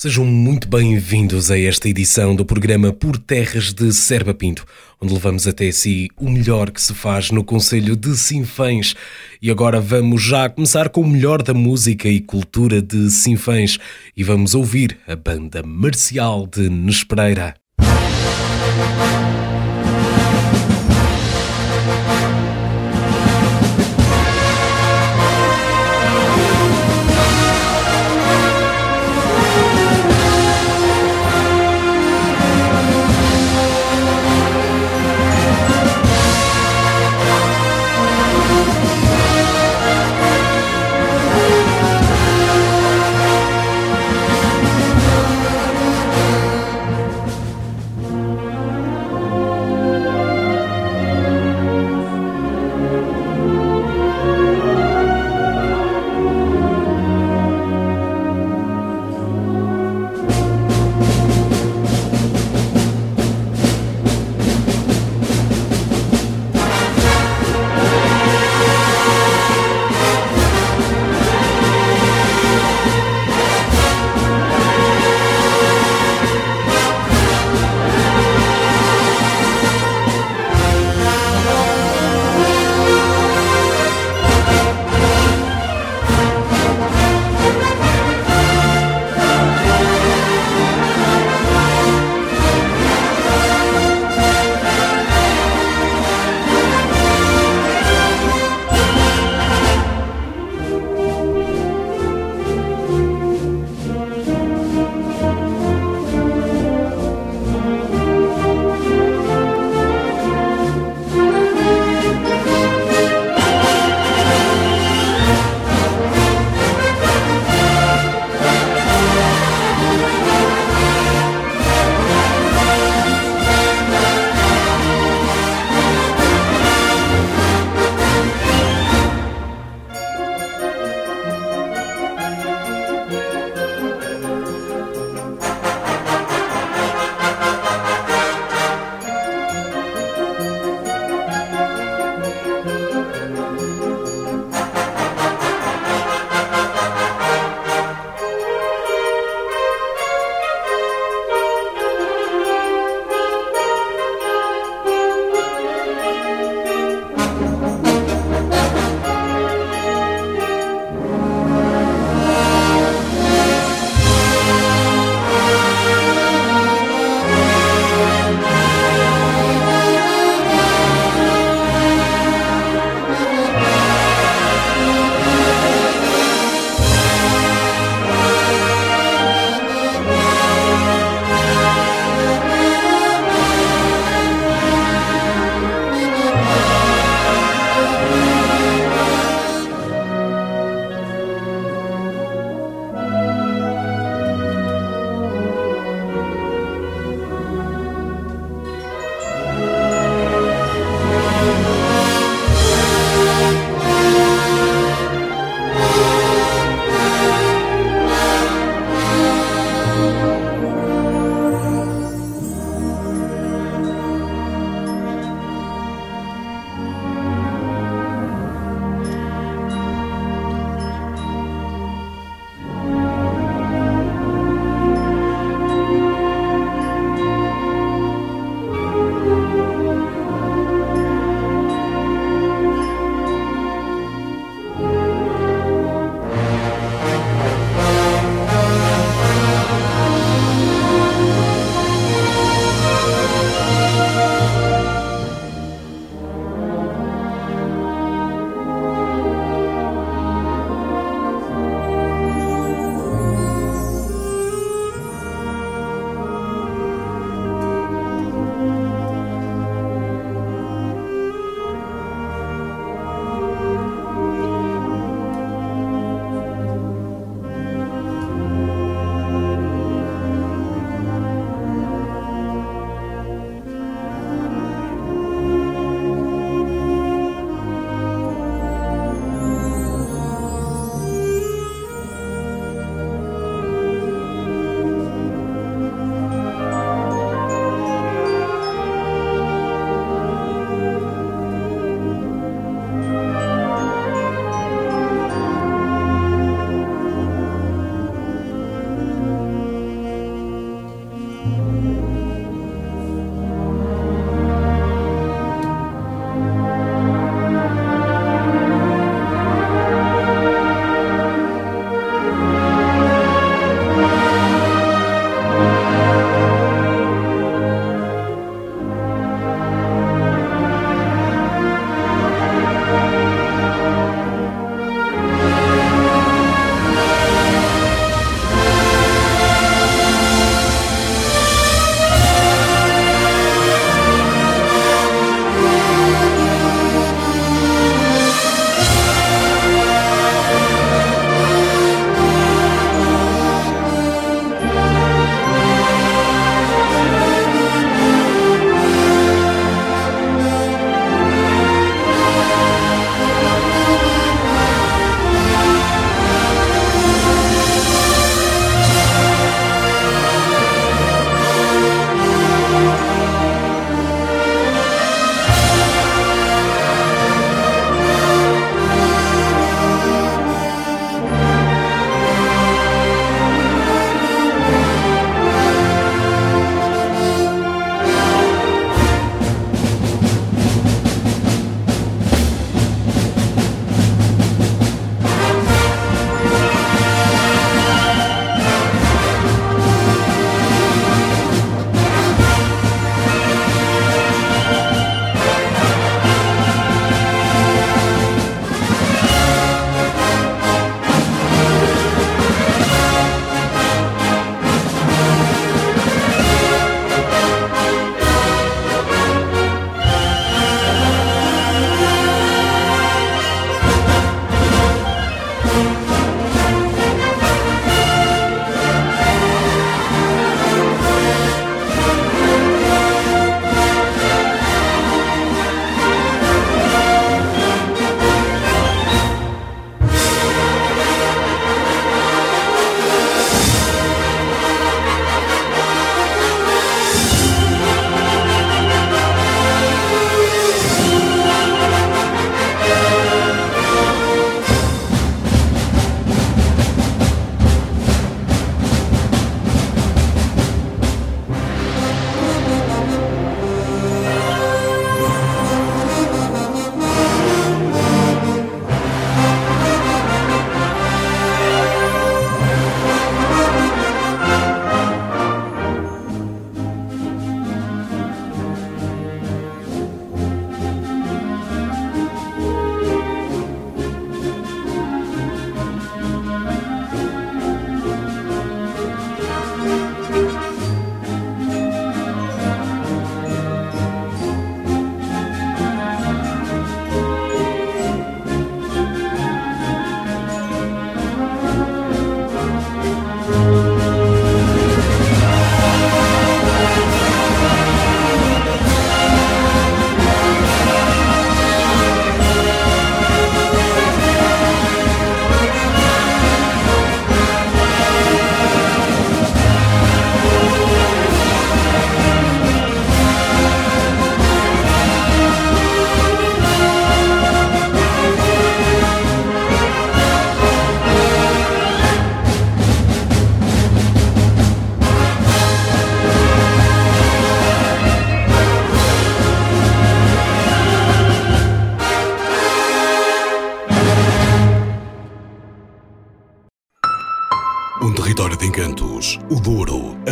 Sejam muito bem-vindos a esta edição do programa Por Terras de Serba Pinto, onde levamos até si o melhor que se faz no Conselho de Sinfãs. E agora vamos já começar com o melhor da música e cultura de Sinfãs e vamos ouvir a banda marcial de Nespereira.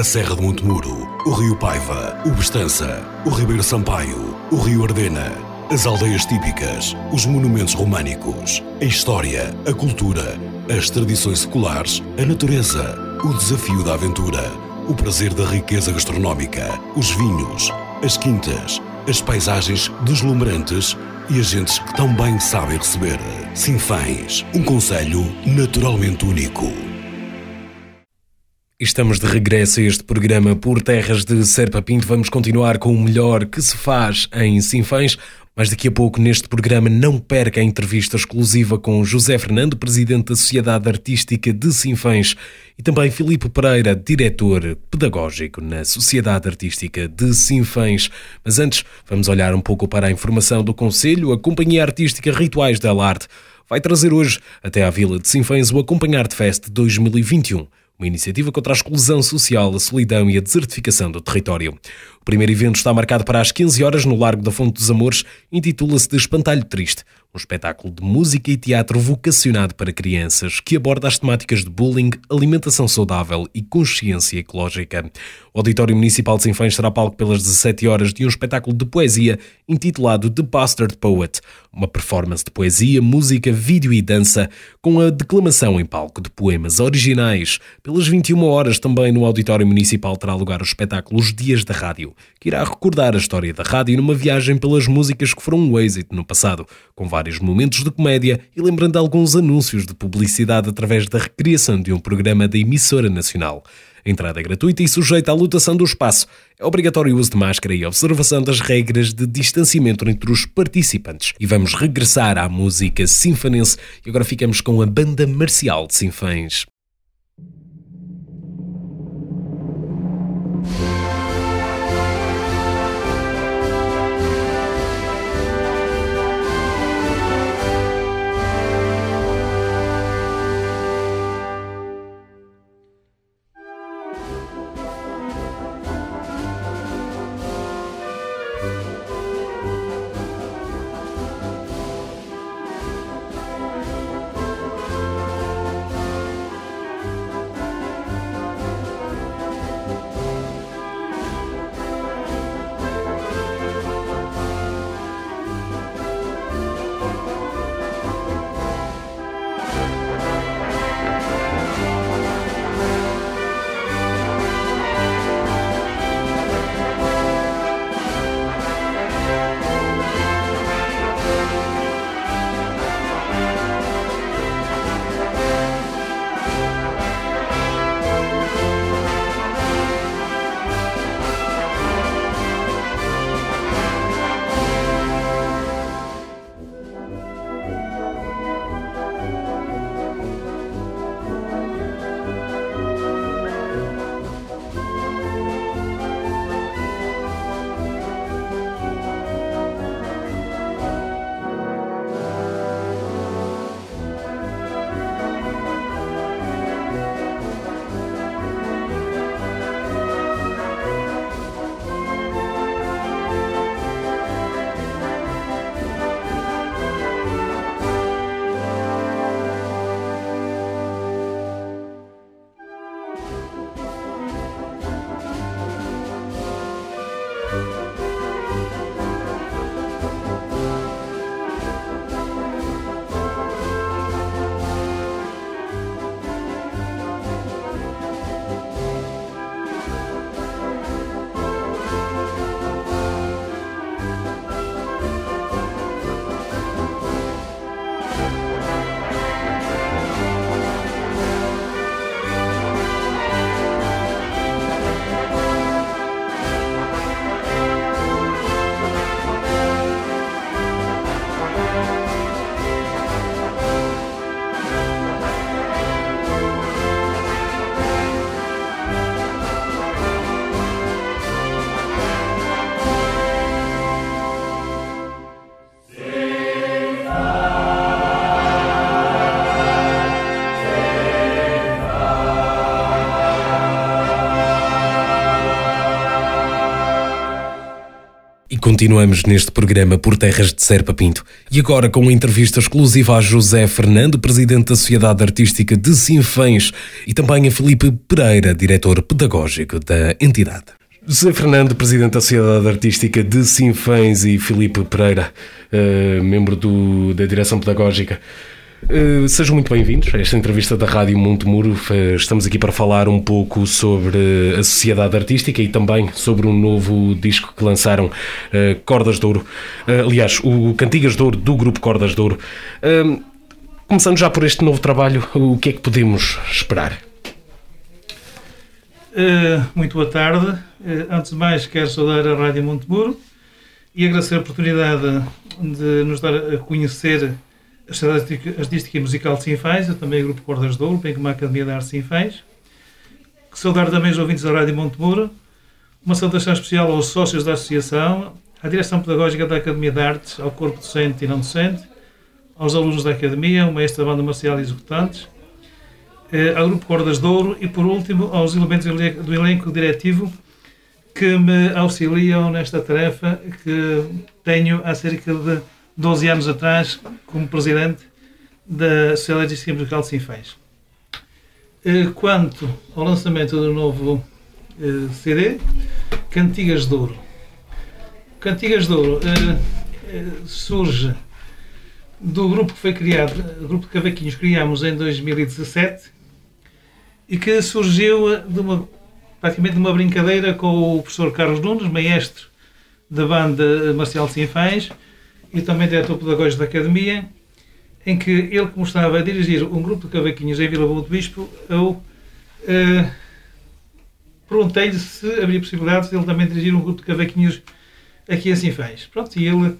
Serra de Montemuro, o Rio Paiva, o Bestança, o Ribeiro Sampaio, o Rio Ardena, as aldeias típicas, os monumentos românicos, a história, a cultura, as tradições seculares, a natureza, o desafio da aventura, o prazer da riqueza gastronómica, os vinhos, as quintas, as paisagens deslumbrantes e as gentes que tão bem sabem receber. Sinfãs, um conselho naturalmente único. Estamos de regresso a este programa por terras de Serpa Pinto. Vamos continuar com o melhor que se faz em Sinfãs. Mas daqui a pouco, neste programa, não perca a entrevista exclusiva com José Fernando, presidente da Sociedade Artística de Sinfãs, e também Filipe Pereira, diretor pedagógico na Sociedade Artística de Sinfãs. Mas antes, vamos olhar um pouco para a informação do Conselho. A Companhia Artística Rituais da Arte vai trazer hoje até à Vila de Sinfãs o Acompanhar de Fest 2021 uma iniciativa contra a exclusão social, a solidão e a desertificação do território. O primeiro evento está marcado para as 15 horas no Largo da Fonte dos Amores, intitula-se de Espantalho Triste, um espetáculo de música e teatro vocacionado para crianças que aborda as temáticas de bullying, alimentação saudável e consciência ecológica. O Auditório Municipal de Sinfãs será palco pelas 17 horas de um espetáculo de poesia intitulado The Bastard Poet, uma performance de poesia, música, vídeo e dança, com a declamação em palco de poemas originais. Pelas 21 horas, também no Auditório Municipal terá lugar o espetáculo Os Dias da Rádio, que irá recordar a história da rádio numa viagem pelas músicas que foram um êxito no passado, com vários momentos de comédia e lembrando alguns anúncios de publicidade através da recriação de um programa da emissora nacional. Entrada gratuita e sujeita à lotação do espaço. É obrigatório o uso de máscara e observação das regras de distanciamento entre os participantes. E vamos regressar à música sinfonense e agora ficamos com a Banda Marcial de Sinfãs. Continuamos neste programa por Terras de Serpa Pinto. E agora com uma entrevista exclusiva a José Fernando, presidente da Sociedade Artística de Sinfãs, e também a Felipe Pereira, diretor pedagógico da entidade. José Fernando, presidente da Sociedade Artística de Sinfãs, e Felipe Pereira, uh, membro do, da direção pedagógica. Uh, sejam muito bem-vindos a esta entrevista da Rádio Montemuro. Uh, estamos aqui para falar um pouco sobre a sociedade artística e também sobre um novo disco que lançaram, uh, Cordas de Ouro. aliás, o Cantigas de Ouro do grupo Cordas de Ouro. começando já por este novo trabalho, o que é que podemos esperar? muito boa tarde. antes de mais, quero saudar a Rádio Montemuro e agradecer a oportunidade de nos dar a conhecer a Sociedade Artística e Musical de Sinfãs, eu também o Grupo Cordas de Ouro, bem como a Academia de Arte Sinfãs. Saudar também os ouvintes da Rádio Montemuro, uma saudação especial aos sócios da Associação, à Direção Pedagógica da Academia de Artes, ao corpo docente e não docente, aos alunos da Academia, o maestro da banda marcial e executantes, eh, ao Grupo Cordas de Ouro e, por último, aos elementos do elenco diretivo que me auxiliam nesta tarefa que tenho há cerca de 12 anos atrás, como presidente da Sociedade de Musical de Sinfãs. Eh, quanto ao lançamento do novo eh, CD, Cantigas de Ouro. Cantigas de Ouro eh, surge do grupo que foi criado, o grupo de cavaquinhos que criámos em 2017 e que surgiu de uma, praticamente de uma brincadeira com o professor Carlos Nunes, maestro da banda Marcial Sinfãs, e também diretor pedagógico da Academia, em que ele estava a dirigir um grupo de cavaquinhos em Vila Boa do Bispo, eu uh, perguntei-lhe se havia possibilidade de ele também dirigir um grupo de cavaquinhos aqui em Sinfãs. Pronto, e ele,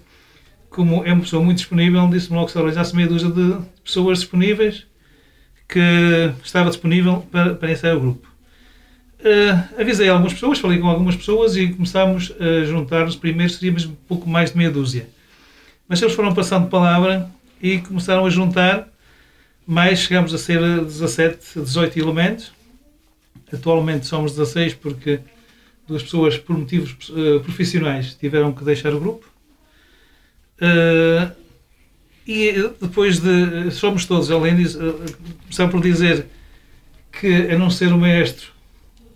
como é uma pessoa muito disponível, disse-me logo que se arranjasse meia dúzia de pessoas disponíveis, que estava disponível para, para o grupo. Uh, avisei algumas pessoas, falei com algumas pessoas e começámos a juntar-nos. Primeiro seríamos um pouco mais de meia dúzia. Mas eles foram passando palavra e começaram a juntar, mais chegamos a ser 17, 18 elementos. Atualmente somos 16 porque duas pessoas, por motivos uh, profissionais, tiveram que deixar o grupo. Uh, e depois de. Somos todos, além disso, uh, começar por dizer que, a não ser o maestro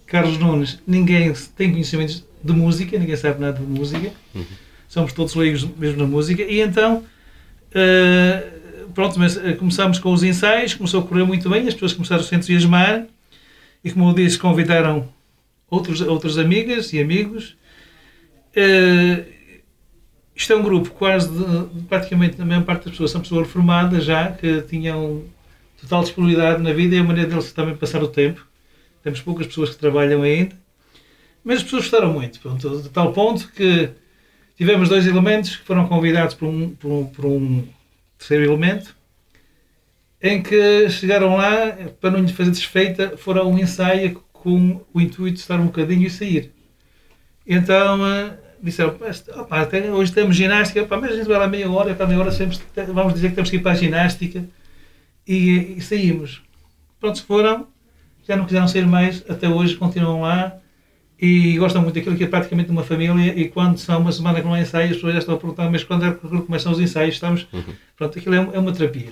Carlos Nunes, ninguém tem conhecimentos de música, ninguém sabe nada de música. Uhum somos todos leigos mesmo na música, e então, uh, pronto, mas uh, começámos com os ensaios, começou a correr muito bem, as pessoas começaram a se entusiasmar, e como eu disse, convidaram outros, outras amigas e amigos. Uh, isto é um grupo quase, de, praticamente, a maior parte das pessoas são pessoas reformadas já, que tinham total disponibilidade na vida e a maneira deles também passar o tempo. Temos poucas pessoas que trabalham ainda, mas as pessoas gostaram muito, pronto, de tal ponto que Tivemos dois elementos que foram convidados por um, por um, por um terceiro elemento, em que chegaram lá, para não lhe fazer desfeita, foram um ensaio com o intuito de estar um bocadinho e sair. Então uh, disseram, opa, hoje temos ginástica, opa, mas a gente vai lá meia hora, para meia hora sempre vamos dizer que temos que ir para a ginástica e, e saímos. Pronto, foram, já não quiseram sair mais, até hoje continuam lá e gostam muito daquilo que é praticamente uma família e quando são uma semana que não há ensaios, as pessoas já estão a perguntar, mas quando é que começam os ensaios? Estamos, uhum. pronto, aquilo é, é uma terapia.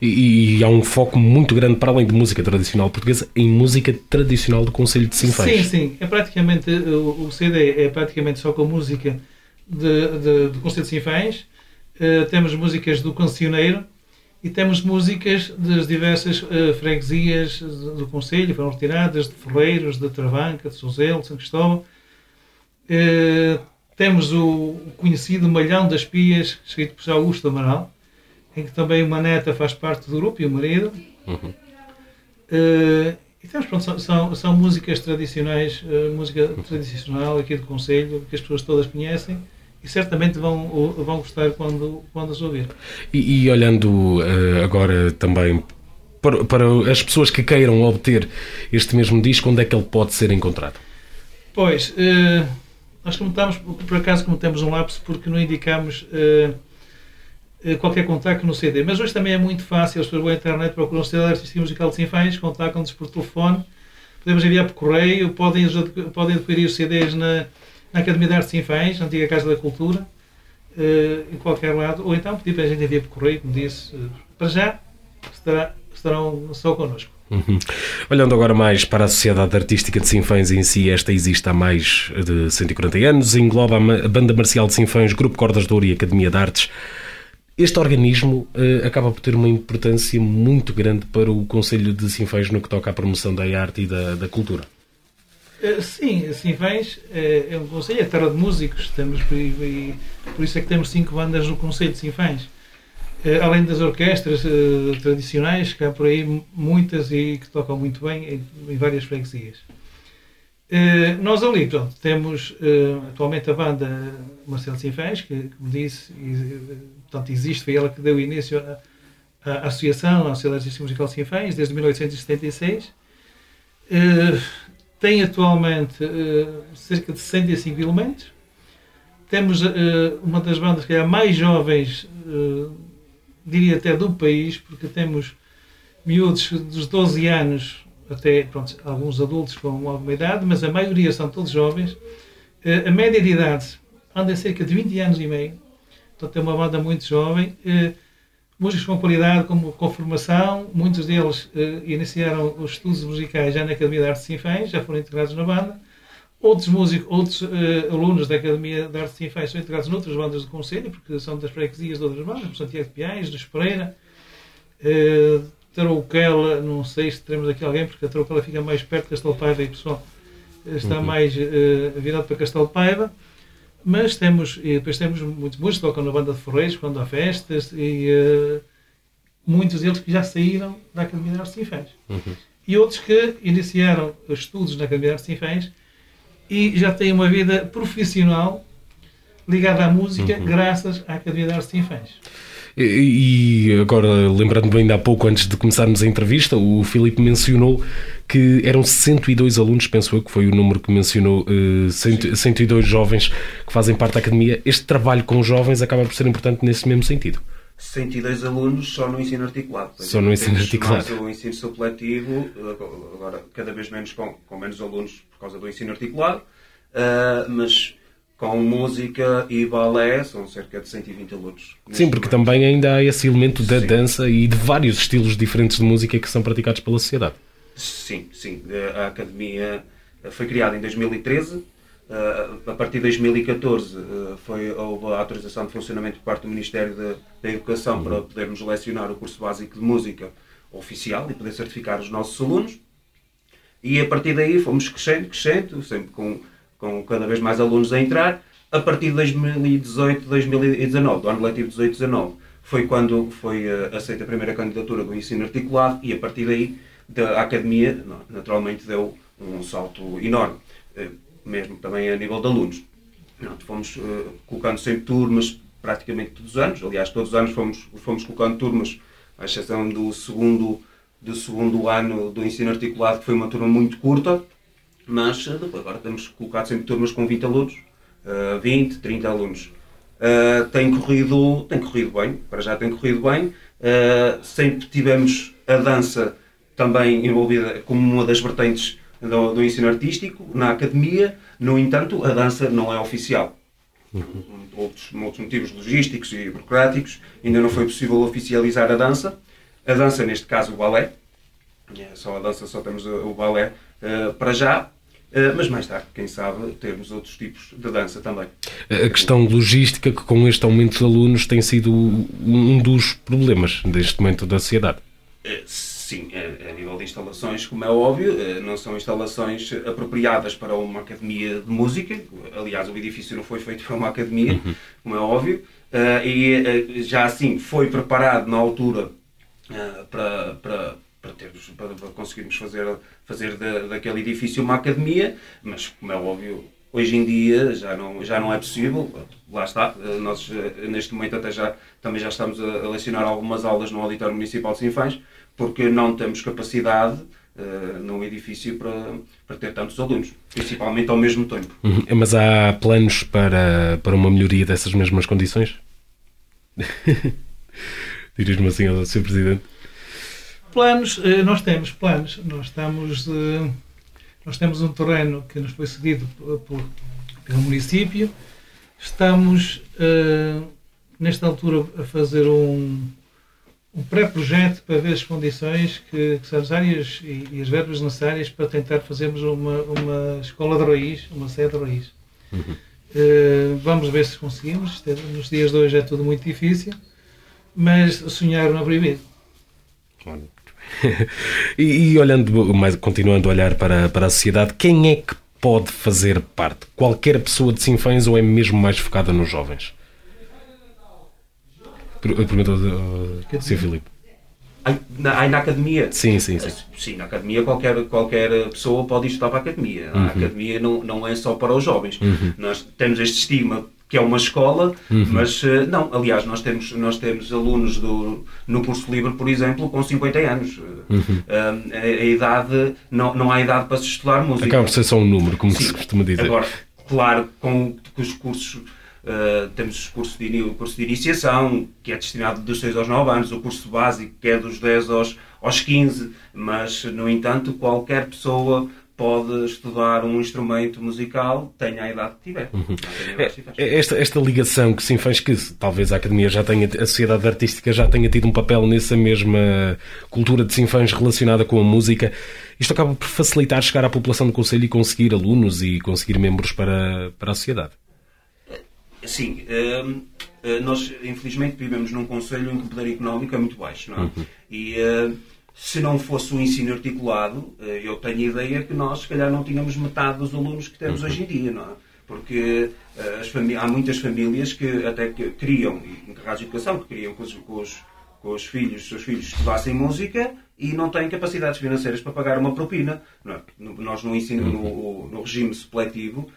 E, e, há um foco muito grande, para além de música tradicional portuguesa, em música tradicional do Conselho de Sinfãs. Sim, sim. É praticamente, o, o CD é praticamente só com música de, de, do Conselho de Sinfãs. Uh, temos músicas do Cancioneiro, e temos músicas das diversas uh, freguesias do Conselho, foram retiradas de Ferreiros, de Travanca, de Sozelo, de São Cristóvão. Uh, temos o conhecido Malhão das Pias, escrito por Augusto Amaral, em que também uma neta faz parte do grupo e o marido. Uhum. Uh, e temos, pronto, são, são, são músicas tradicionais, música tradicional aqui do Conselho, que as pessoas todas conhecem e certamente vão, vão gostar quando, quando as ouvir. E, e olhando uh, agora também para, para, as pessoas que queiram obter este mesmo disco, onde é que ele pode ser encontrado? Pois, uh, nós comentamos, por acaso cometemos um lapso porque não indicamos uh, qualquer contacto no CD, mas hoje também é muito fácil, as pessoas vão à internet, procuram o CD Artística Musical de Sinfãs, contactam-nos por telefone, podemos enviar por correio, podem, podem adquirir os CDs na na Academia de Artes na antiga Casa da Cultura, em qualquer lado, ou então pedir para a gente enviar por correio, como disse, para já estará, estarão só connosco. Uhum. Olhando agora mais para a Sociedade Artística de Sinfãs em si, esta existe há mais de 140 anos, engloba a Banda Marcial de Sinfãs, Grupo Cordas de Ouro e Academia de Artes. Este organismo uh, acaba por ter uma importância muito grande para o Conselho de Sinfãs no que toca à promoção da arte e da, da cultura. Uh, sim, Sinfãs é, é um conselho, é terra de músicos, temos, e, por isso é que temos cinco bandas no Conselho de Sinfãs. Eh, além das orquestras tradicionais, que há por aí muitas e que tocam muito bem em, várias freguesias. Nós ali, pronto, temos atualmente a banda Marcelo Sinfãs, que, como disse, portanto, existe, foi ela que deu início à, à Associação, à Sociedade Artística Musical Sinfãs, desde 1876. Tem atualmente cerca de 65 elementos. Temos uma das bandas que é mais jovens diria até do país, porque temos miúdos dos 12 anos até pronto, alguns adultos com alguma idade, mas a maioria são todos jovens. A média de idade anda cerca de 20 anos e meio, portanto é uma banda muito jovem. Eh, músicos com qualidade, com, com formação, muitos deles eh, iniciaram os estudos musicais já na Academia de Artes Sinfãs, já foram integrados na banda. Outros músicos, outros uh, alunos da Academia de Artes Sinfãs são integrados noutras bandas do Conselho, porque são das freguesias de outras bandas, por Santiago de Piais, dos Pereira, uh, Tarouquela, não sei se teremos aqui alguém, porque a Tarouquela fica mais perto de Castelo Paiva e o pessoal está uhum. mais uh, virado para Castelo Paiva. Mas temos, e depois temos muitos músicos que tocam na banda de Forreiros quando há festas, e uh, muitos deles que já saíram da Academia de Artes e Sinfãs. Uhum. E outros que iniciaram estudos na Academia de Artes e Sinfãs e já tem uma vida profissional ligada à música uhum. graças à Academia de Artes Sinfãs. E agora, lembrando-me ainda há pouco, antes de começarmos a entrevista, o Filipe mencionou que eram 102 alunos, penso eu que foi o número que mencionou, 102 eh, jovens que fazem parte da academia. Este trabalho com jovens acaba por ser importante nesse mesmo sentido. 102 alunos só no ensino articulado. Só no ensino articulado. o ensino supletivo, agora cada vez menos com, com menos alunos por causa do ensino articulado, uh, mas com música e balé são cerca de 120 alunos. Sim, porque momento. também ainda há esse elemento da sim. dança e de vários estilos diferentes de música que são praticados pela sociedade. Sim, sim. A academia foi criada em 2013 a partir de 2014 foi, houve a autorização de funcionamento por parte do Ministério da, da Educação para podermos lecionar o curso básico de música oficial e poder certificar os nossos alunos. E a partir daí fomos crescendo, crescendo, sempre com, com cada vez mais alunos a entrar. A partir de 2018, 2019, do ano letivo 18-19, foi quando foi aceita a primeira candidatura do ensino articulado e a partir daí a academia naturalmente deu um salto enorme mesmo também a nível de alunos. Pronto, fomos uh, colocando sempre turmas praticamente todos os anos, aliás, todos os anos fomos, fomos colocando turmas, à exceção do segundo, do segundo ano do ensino articulado, que foi uma turma muito curta, mas agora temos colocado sempre turmas com 20 alunos, uh, 20, 30 alunos. Uh, tem, corrido, tem corrido bem, para já tem corrido bem. Uh, sempre tivemos a dança também envolvida como uma das vertentes do, do, ensino artístico na academia, no entanto, a dança não é oficial. Uhum. Outros, outros motivos logísticos e burocráticos, ainda não foi possível oficializar a dança. A dança, neste caso, o balé. É só a dança, só temos o balé uh, para já. Uh, mas mais tarde, quem sabe, termos outros tipos de dança também. A questão logística, que com este aumento de alunos tem sido um dos problemas deste momento da sociedade. Uh, Sim, a, nível de instalações, como é óbvio, eh, não são instalações apropriadas para uma academia de música. Aliás, o edifício não foi feito para uma academia, uhum. como é óbvio. E já assim foi preparado na altura para, para, para, termos, para, para conseguirmos fazer, fazer de, daquele edifício uma academia, mas como é óbvio, hoje em dia já não, já não é possível. Lá está, nós neste momento até já, também já estamos a, a lecionar algumas aulas no Auditório Municipal de Sinfãs, porque não temos capacidade uh, no edifício para, para ter tantos alunos, principalmente ao mesmo tempo. Uhum. Mas há planos para, para uma melhoria dessas mesmas condições? Diz-me assim ao Sr. Presidente. Planos, eh, nós temos planos. Nós estamos. Eh, nós temos um terreno que nos foi cedido por, pelo município. Estamos, uh, nesta altura, a fazer um, um pré-projeto para ver as condições que, que são necessárias e, e, as verbas necessárias para tentar fazermos uma, uma escola de raiz, uma sede de raiz. Uhum. Uh, vamos ver se conseguimos. Nos dias de hoje é tudo muito difícil, mas sonhar não é proibido. e, e, olhando, mais, continuando a olhar para, para a sociedade, quem é que pode fazer parte? Qualquer pessoa de Sinfãs ou é mesmo mais focada nos jovens? Perguntou uh, Sr. Filipe. Na, na academia? Sim, sim, sim. Sim, na academia qualquer, qualquer pessoa pode estudar para a academia. Uhum. A academia não, não é só para os jovens. Uhum. Nós temos este estigma que é uma escola, uhum. mas uh, não, aliás, nós temos, nós temos alunos do, no curso livre, por exemplo, com 50 anos. Uhum. Uh, a, a, idade, não, não há idade para se estudar música. Acaba por ser só um número, como Sim. se costuma dizer. Agora, claro, com, com os cursos Uh, temos o curso de, o curso de iniciação, que é destinado dos 6 aos 9 anos, o curso básico, que é dos 10 aos, aos 15, mas, no entanto, qualquer pessoa pode estudar um instrumento musical, tenha a idade que tiver. Uhum. É, esta, esta ligação que sim faz que talvez a Academia já tenha, a sociedade artística já tenha tido um papel nessa mesma cultura de sinfãs relacionada com a música, isto acaba por facilitar chegar à população do Conselho e conseguir alunos e conseguir membros para, para a sociedade. Sim, hum, hum, nós infelizmente vivemos num Conselho em que o poder económico é muito baixo, não é? Uhum. E hum, se não fosse o ensino articulado, eu tenho a ideia que nós, se calhar, não tínhamos metade dos alunos que temos uhum. hoje em dia, não é? Porque há muitas famílias que até que criam, encarregados de educação, que criam com os, com os, com os filhos, seus filhos estudassem música e não têm capacidades financeiras para pagar uma propina. Não é? Nós no ensino, no, no regime supletivo,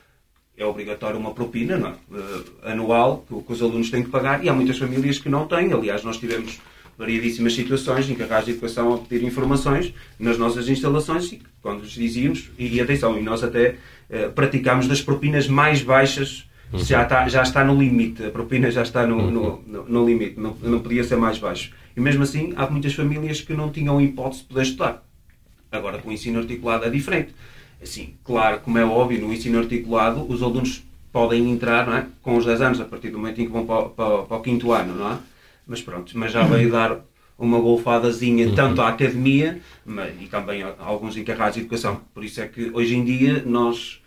é obrigatório uma propina não é? uh, anual que, que, os alunos têm que pagar e há muitas famílias que não têm. Aliás, nós tivemos variedíssimas situações em que a Rádio de Educação a pedir informações nas nossas instalações e quando lhes dizíamos, e, atenção, e nós até uh, praticámos das propinas mais baixas, uhum. já, está, já está no limite, a propina já está no, uhum. no, no, no, limite, não, não podia ser mais baixo. E mesmo assim, há muitas famílias que não tinham hipótese de poder estudar. Agora, com o ensino articulado é diferente Assim, claro, como é óbvio, no ensino articulado, os alunos podem entrar é? com os 10 anos, a partir do momento em que vão para, para, para o quinto ano, não é? Mas pronto, mas já veio dar uma golfadazinha uhum. tanto à academia mas, e também a, a alguns encarregados de educação. Por isso é que hoje em dia nós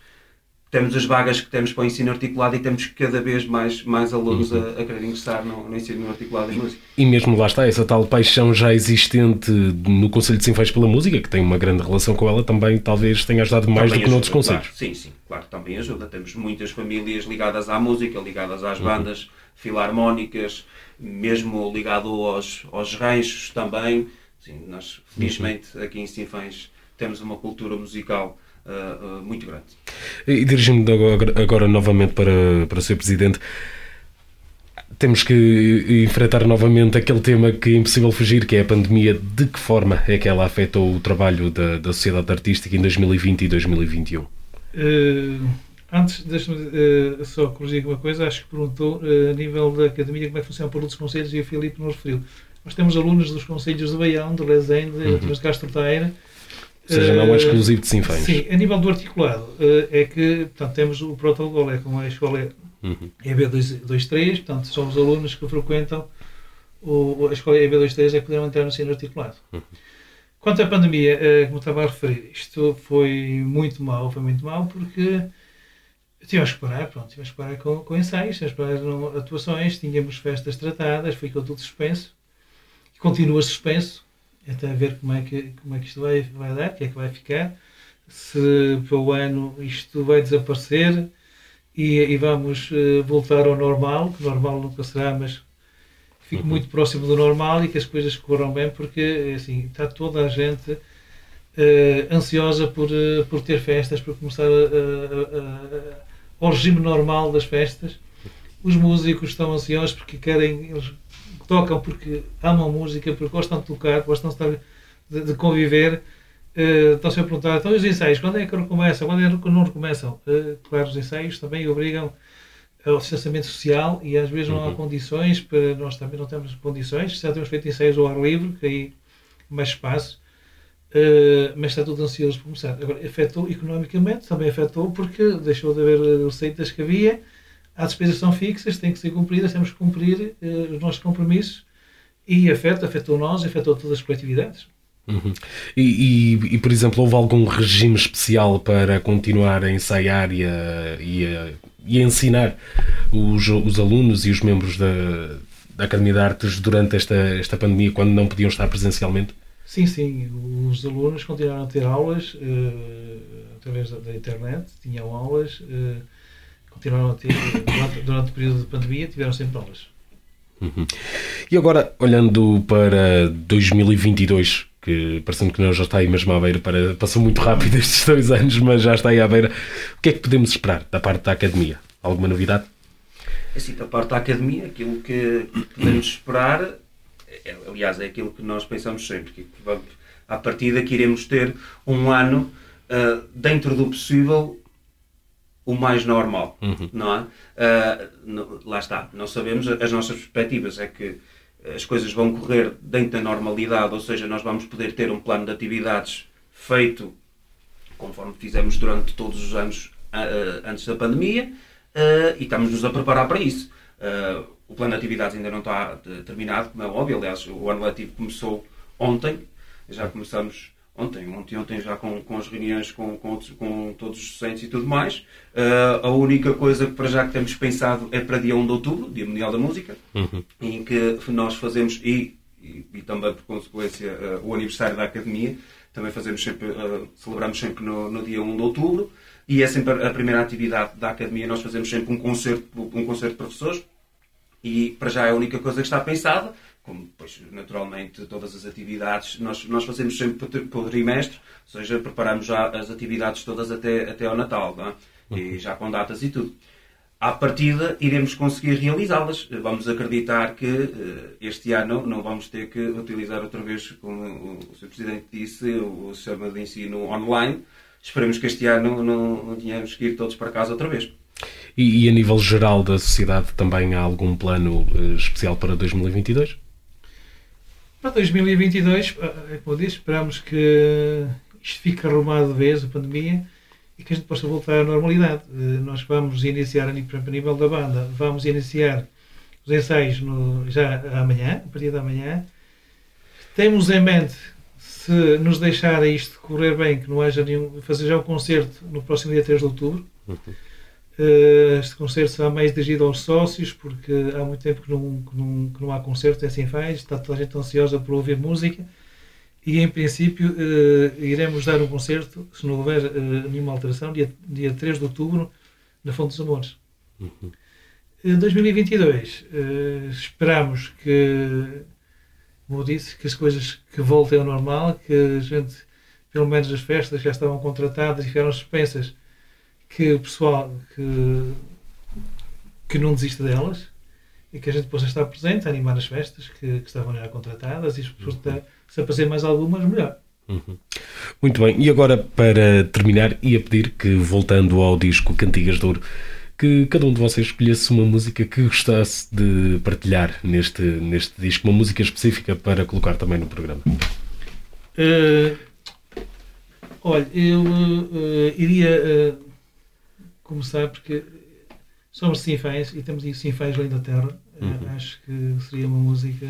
temos as vagas que temos para o ensino articulado e temos cada vez mais, mais alunos uhum. a, a querer ingressar no, no, ensino articulado em música. E mesmo lá está, essa tal paixão já existente no Conselho de Sinfãs pela Música, que tem uma grande relação com ela, também talvez tenha ajudado mais também do que noutros conselhos. Claro, sim, sim, claro, também ajuda. Temos muitas famílias ligadas à música, ligadas às uhum. bandas filarmónicas, mesmo ligado aos, aos ranchos também. Sim, nós, felizmente, uhum. aqui em Sinfãs temos uma cultura musical uh, muito grande. E dirigindo agora, agora, novamente para, para o Sr. Presidente, temos que enfrentar novamente aquele tema que é impossível fugir, que é a pandemia. De que forma é que ela afetou o trabalho da, da sociedade artística em 2020 e 2021? Uh, antes, deixe-me uh, só corrigir uma coisa. Acho que perguntou uh, a nível da academia como é que funciona por outros conselhos e o Filipe nos referiu. Nós temos alunos dos conselhos de Baião, de Rezende, uhum. de Castro Taira, ou seja, não é exclusivo de Sinfãs. Sim, a nível do articulado, eh, é que portanto, temos o protocolo, é com a escola uhum. EB23, portanto, são os alunos que frequentam o, a escola EB23 é que poderão entrar no ensino articulado. Uhum. Quanto à pandemia, eh, como estava a referir, isto foi muito mal, foi muito mal porque tínhamos que parar, pronto, tínhamos que parar com, com ensaios, tínhamos que parar atuações, tínhamos festas tratadas, ficou tudo suspenso, continua suspenso, até ver como é que, como é que isto vai, vai dar, o que é que vai ficar, se para o ano isto vai desaparecer e, e vamos uh, voltar ao normal, que normal nunca será, mas fique uhum. muito próximo do normal e que as coisas corram bem, porque assim, está toda a gente uh, ansiosa por, uh, por ter festas, por começar ao regime normal das festas. Os músicos estão ansiosos porque querem, eles tocam porque amam música, porque gostam de tocar, gostam de, de conviver. Uh, Estão-se a perguntar, então os ensaios, quando é que recomeçam? Quando é que não recomeçam? Uh, claro, os ensaios também obrigam ao distanciamento social e às vezes não há uhum. condições para nós também não temos condições, já temos feito ensaios ao ar livre, que aí mais espaço. Uh, mas está tudo ansioso por começar. Agora, afetou economicamente, também afetou porque deixou de haver receitas que havia, há despesas que são fixas, têm que ser cumpridas, temos que cumprir uh, os nossos compromissos e afeta, afetou nós, afetou todas as coletividades. Uhum. E, e, e, por exemplo, houve algum regime especial para continuar a ensaiar e a, e a, e a ensinar os, os alunos e os membros da, da Academia de Artes durante esta, esta pandemia, quando não podiam estar presencialmente? Sim, sim. Os alunos continuaram a ter aulas uh, através da, da, internet, tinham aulas, uh, continuaram a ter, durante, durante, o período de pandemia, tiveram sempre aulas. Uhum. E agora, olhando para 2022, que parecendo que não já está aí mesmo à beira, para, passou muito rápido estes dois anos, mas já está aí à beira, o que é que podemos esperar da parte da Academia? Alguma novidade? Assim, da parte da Academia, aquilo que podemos esperar é, aliás, é aquilo que nós pensamos sempre, que vamos, a partir daqui iremos ter um ano uh, dentro do possível o mais normal, uhum. não é? Uh, lá está, não sabemos, as nossas perspectivas é que as coisas vão correr dentro da normalidade, ou seja, nós vamos poder ter um plano de atividades feito conforme fizemos durante todos os anos uh, antes da pandemia e estamos-nos a preparar para isso. O plano de atividades ainda não está terminado, como é óbvio. Aliás, o ano letivo começou ontem. Já começamos ontem, ontem, ontem já com, com as reuniões com, com, com todos os docentes e tudo mais. Uh, a única coisa que para já que temos pensado é para dia 1 de outubro, Dia Mundial da Música, uhum. em que nós fazemos, e, e, e também por consequência uh, o aniversário da Academia, também fazemos sempre, uh, celebramos sempre no, no, dia 1 de outubro, e é sempre a primeira atividade da Academia, nós fazemos sempre um concerto, um concerto de professores, e para já é a única coisa que está pensada, como pois, naturalmente todas as atividades, nós, nós fazemos sempre por, trimestre, ou seja, preparamos já as atividades todas até, até ao Natal, é? e uhum. já com datas e tudo. À partida, iremos conseguir realizá-las. Vamos acreditar que uh, este ano não vamos ter que utilizar outra vez, como o Sr. Presidente disse, o sistema de ensino online. Esperemos que este ano não, não tenhamos que ir todos para casa outra vez. E, e, a nível geral da sociedade também há algum plano uh, especial para 2022? Para 2022, eh, é como eu disse, esperamos que isto fique arrumado de vez, a pandemia, e que a gente possa voltar à normalidade. Uh, nós vamos iniciar, a nível da banda, vamos iniciar os ensaios no, já amanhã, a partir de amanhã. Temos em mente, se nos deixar isto correr bem, que não haja nenhum, fazer já um concerto no próximo dia 3 de outubro. Uhum Uh, este concerto será mais dirigido aos sócios, porque há muito tempo que não, que não, que não há concerto em Sinfãs, está toda a gente ansiosa por ouvir música e, em princípio, uh, iremos dar um concerto, se não houver uh, nenhuma alteração, dia, dia 3 de outubro, na Fonte dos Amores. Uhum. 2022, esperamos que, como eu disse, que as coisas que voltem ao normal, que a gente, pelo menos as festas já estavam contratadas e ficaram suspensas, que o pessoal que, que não desista delas e que a gente possa estar presente, a animar as festas que, que estavam já contratadas e se, uhum. se aparecer mais algumas, melhor. Uhum. Muito bem, e agora para terminar, ia pedir que, voltando ao disco Cantigas de Ouro, que cada um de vocês escolhesse uma música que gostasse de partilhar neste, neste disco, uma música específica para colocar também no programa. Uh, olha, eu uh, iria uh, começar porque somos sinfãs e temos sinfãs além da terra. Uhum. Acho que seria uma música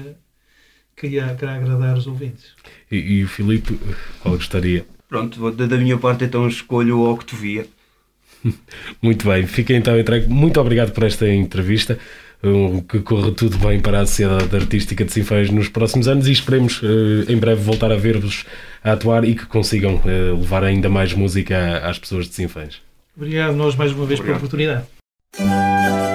que ia, que ia agradar os ouvintes. E, e o Filipe, qual gostaria? Pronto, da minha parte então escolho o Octovia. Muito bem, fica então entregue. Muito obrigado por esta entrevista. Um, que corra tudo bem para a Sociedade Artística de Sinfãs nos próximos anos e esperemos uh, em breve voltar a ver-vos a atuar e que consigam uh, levar ainda mais música às pessoas de Sinfãs. Obrigado nós mais uma vez Obrigado. pela oportunidade.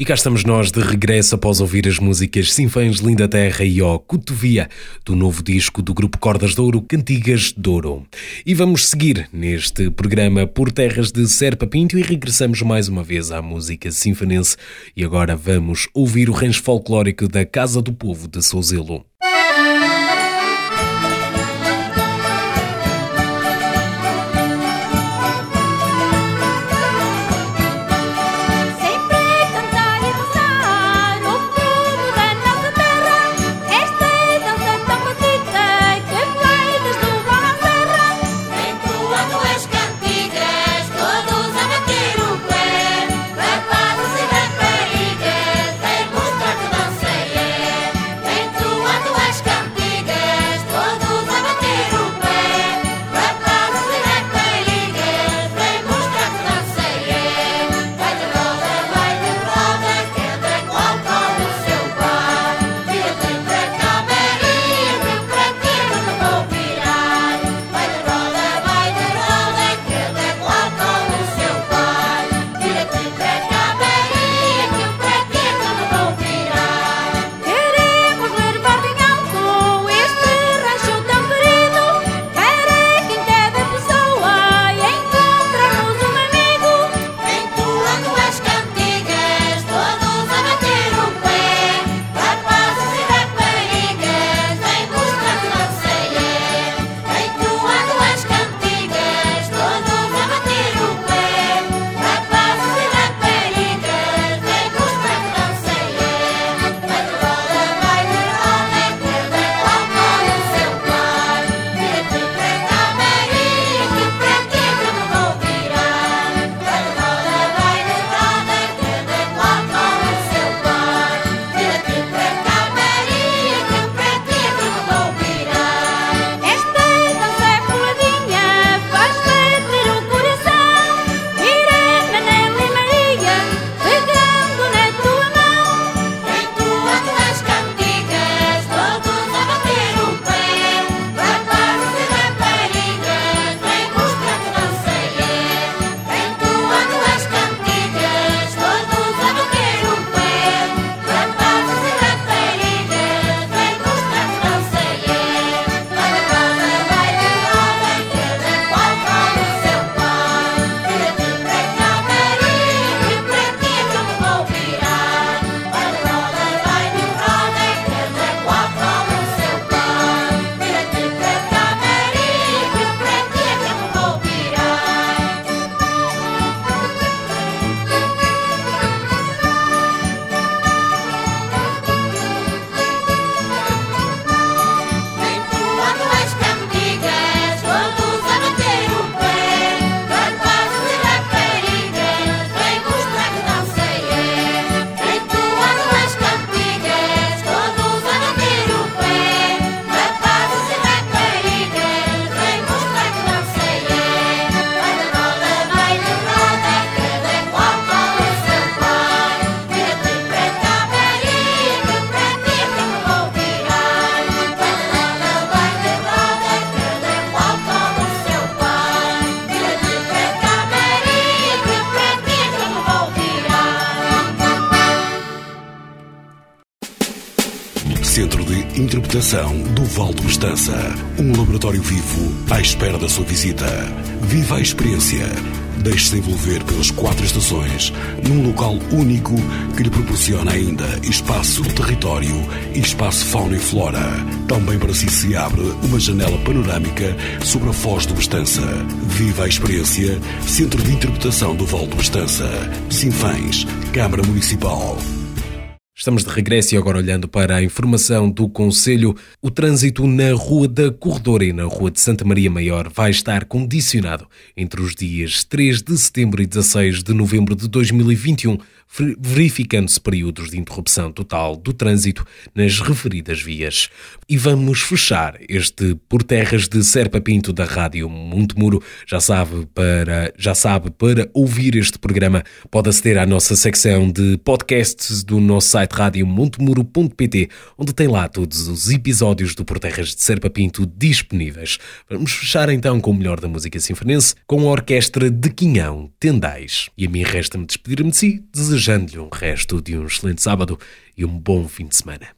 E cá estamos nós de regresso após ouvir as músicas Sinfãs Linda Terra e Ó Cotovia, do novo disco do grupo Cordas de Ouro, Cantigas de Ouro. E vamos seguir neste programa por terras de Serpa Pinto e regressamos mais uma vez à música sinfanense e agora vamos ouvir o rancho folclórico da Casa do Povo de Souzelo. Interpretação do Val do Estança. Um laboratório vivo à espera da sua visita. Viva a experiência. Deixe-se envolver pelas quatro estações num local único que lhe proporciona ainda espaço, território e espaço fauna e flora. Também para si se abre uma janela panorâmica sobre a Foz do Estança. Viva a experiência. Centro de Interpretação do Val do Estança. Sinfãs. Câmara Municipal. Estamos de regresso e agora olhando para a informação do Conselho. O trânsito na Rua da Corredora e na Rua de Santa Maria Maior vai estar condicionado entre os dias 3 de setembro e 16 de novembro de 2021 verificando-se períodos de interrupção total do trânsito nas referidas vias. E vamos fechar este Por Terras de Serpa Pinto da Rádio Montemuro. Já sabe, para, já sabe, para ouvir este programa pode aceder à nossa secção de podcasts do nosso site radiomontemuro.pt, onde tem lá todos os episódios do Por Terras de Serpa Pinto disponíveis. Vamos fechar então com o melhor da música sinfonense, com a orquestra de Quinhão Tendais. E a mim resta-me despedir-me de si, desejando-lhe um resto de um excelente sábado e um bom fim de semana.